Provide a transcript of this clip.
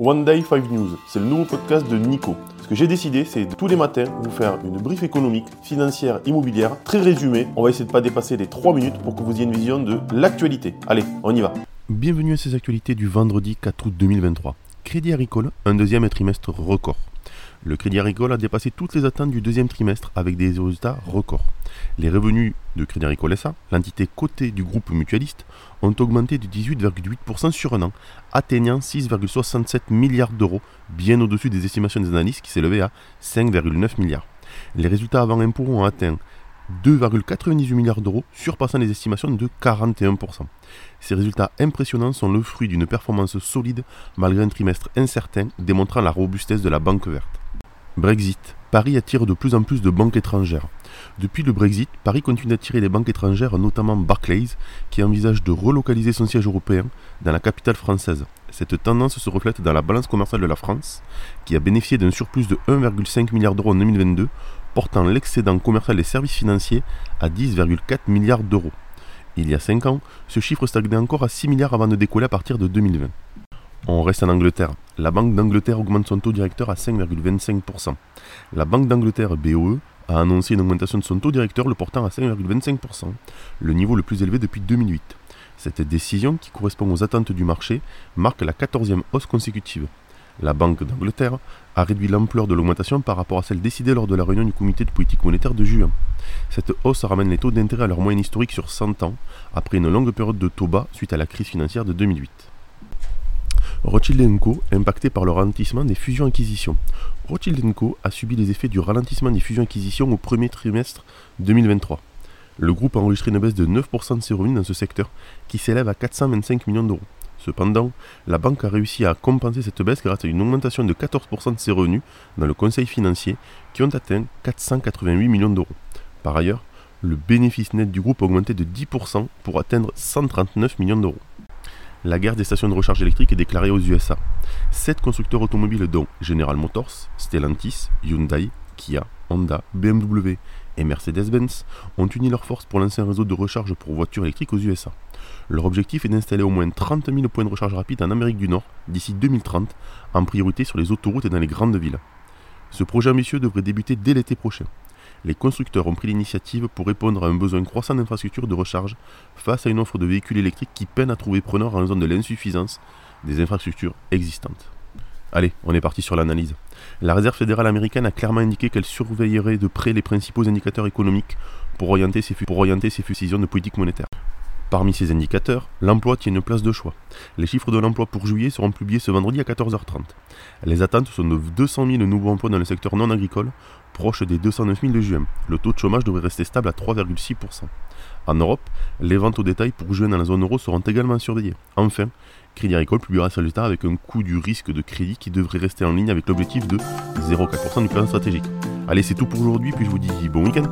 One Day 5 News, c'est le nouveau podcast de Nico. Ce que j'ai décidé, c'est tous les matins vous faire une brief économique, financière, immobilière, très résumée. On va essayer de ne pas dépasser les 3 minutes pour que vous ayez une vision de l'actualité. Allez, on y va. Bienvenue à ces actualités du vendredi 4 août 2023. Crédit Agricole, un deuxième trimestre record. Le Crédit Agricole a dépassé toutes les attentes du deuxième trimestre avec des résultats records. Les revenus de Crédit Agricole SA, l'entité cotée du groupe mutualiste, ont augmenté de 18,8% sur un an, atteignant 6,67 milliards d'euros, bien au-dessus des estimations des analystes qui s'élevaient à 5,9 milliards. Les résultats avant impôts ont atteint 2,98 milliards d'euros, surpassant les estimations de 41%. Ces résultats impressionnants sont le fruit d'une performance solide malgré un trimestre incertain démontrant la robustesse de la banque verte. Brexit. Paris attire de plus en plus de banques étrangères. Depuis le Brexit, Paris continue d'attirer des banques étrangères, notamment Barclays, qui envisage de relocaliser son siège européen dans la capitale française. Cette tendance se reflète dans la balance commerciale de la France, qui a bénéficié d'un surplus de 1,5 milliard d'euros en 2022, portant l'excédent commercial des services financiers à 10,4 milliards d'euros. Il y a 5 ans, ce chiffre stagnait encore à 6 milliards avant de décoller à partir de 2020. On reste en Angleterre. La Banque d'Angleterre augmente son taux directeur à 5,25%. La Banque d'Angleterre BOE a annoncé une augmentation de son taux directeur le portant à 5,25%, le niveau le plus élevé depuis 2008. Cette décision, qui correspond aux attentes du marché, marque la 14e hausse consécutive. La Banque d'Angleterre a réduit l'ampleur de l'augmentation par rapport à celle décidée lors de la réunion du comité de politique monétaire de juin. Cette hausse ramène les taux d'intérêt à leur moyenne historique sur 100 ans, après une longue période de taux bas suite à la crise financière de 2008. Rothschild Co, impacté par le ralentissement des fusions-acquisitions. Rothschild Co a subi les effets du ralentissement des fusions-acquisitions au premier trimestre 2023. Le groupe a enregistré une baisse de 9% de ses revenus dans ce secteur, qui s'élève à 425 millions d'euros. Cependant, la banque a réussi à compenser cette baisse grâce à une augmentation de 14% de ses revenus dans le conseil financier, qui ont atteint 488 millions d'euros. Par ailleurs, le bénéfice net du groupe a augmenté de 10% pour atteindre 139 millions d'euros la guerre des stations de recharge électrique est déclarée aux USA. Sept constructeurs automobiles dont General Motors, Stellantis, Hyundai, Kia, Honda, BMW et Mercedes-Benz ont uni leurs forces pour lancer un réseau de recharge pour voitures électriques aux USA. Leur objectif est d'installer au moins 30 000 points de recharge rapide en Amérique du Nord d'ici 2030, en priorité sur les autoroutes et dans les grandes villes. Ce projet ambitieux devrait débuter dès l'été prochain les constructeurs ont pris l'initiative pour répondre à un besoin croissant d'infrastructures de recharge face à une offre de véhicules électriques qui peine à trouver preneur en raison de l'insuffisance des infrastructures existantes. Allez, on est parti sur l'analyse. La Réserve fédérale américaine a clairement indiqué qu'elle surveillerait de près les principaux indicateurs économiques pour orienter ses, pour orienter ses de politique monétaire. Parmi ces indicateurs, l'emploi tient une place de choix. Les chiffres de l'emploi pour juillet seront publiés ce vendredi à 14h30. Les attentes sont de 200 000 nouveaux emplois dans le secteur non agricole, proche des 209 000 de juin. Le taux de chômage devrait rester stable à 3,6%. En Europe, les ventes au détail pour juin dans la zone euro seront également surveillées. Enfin, Crédit Agricole publiera ses résultats avec un coût du risque de crédit qui devrait rester en ligne avec l'objectif de 0,4% du plan stratégique. Allez, c'est tout pour aujourd'hui, puis je vous dis bon week-end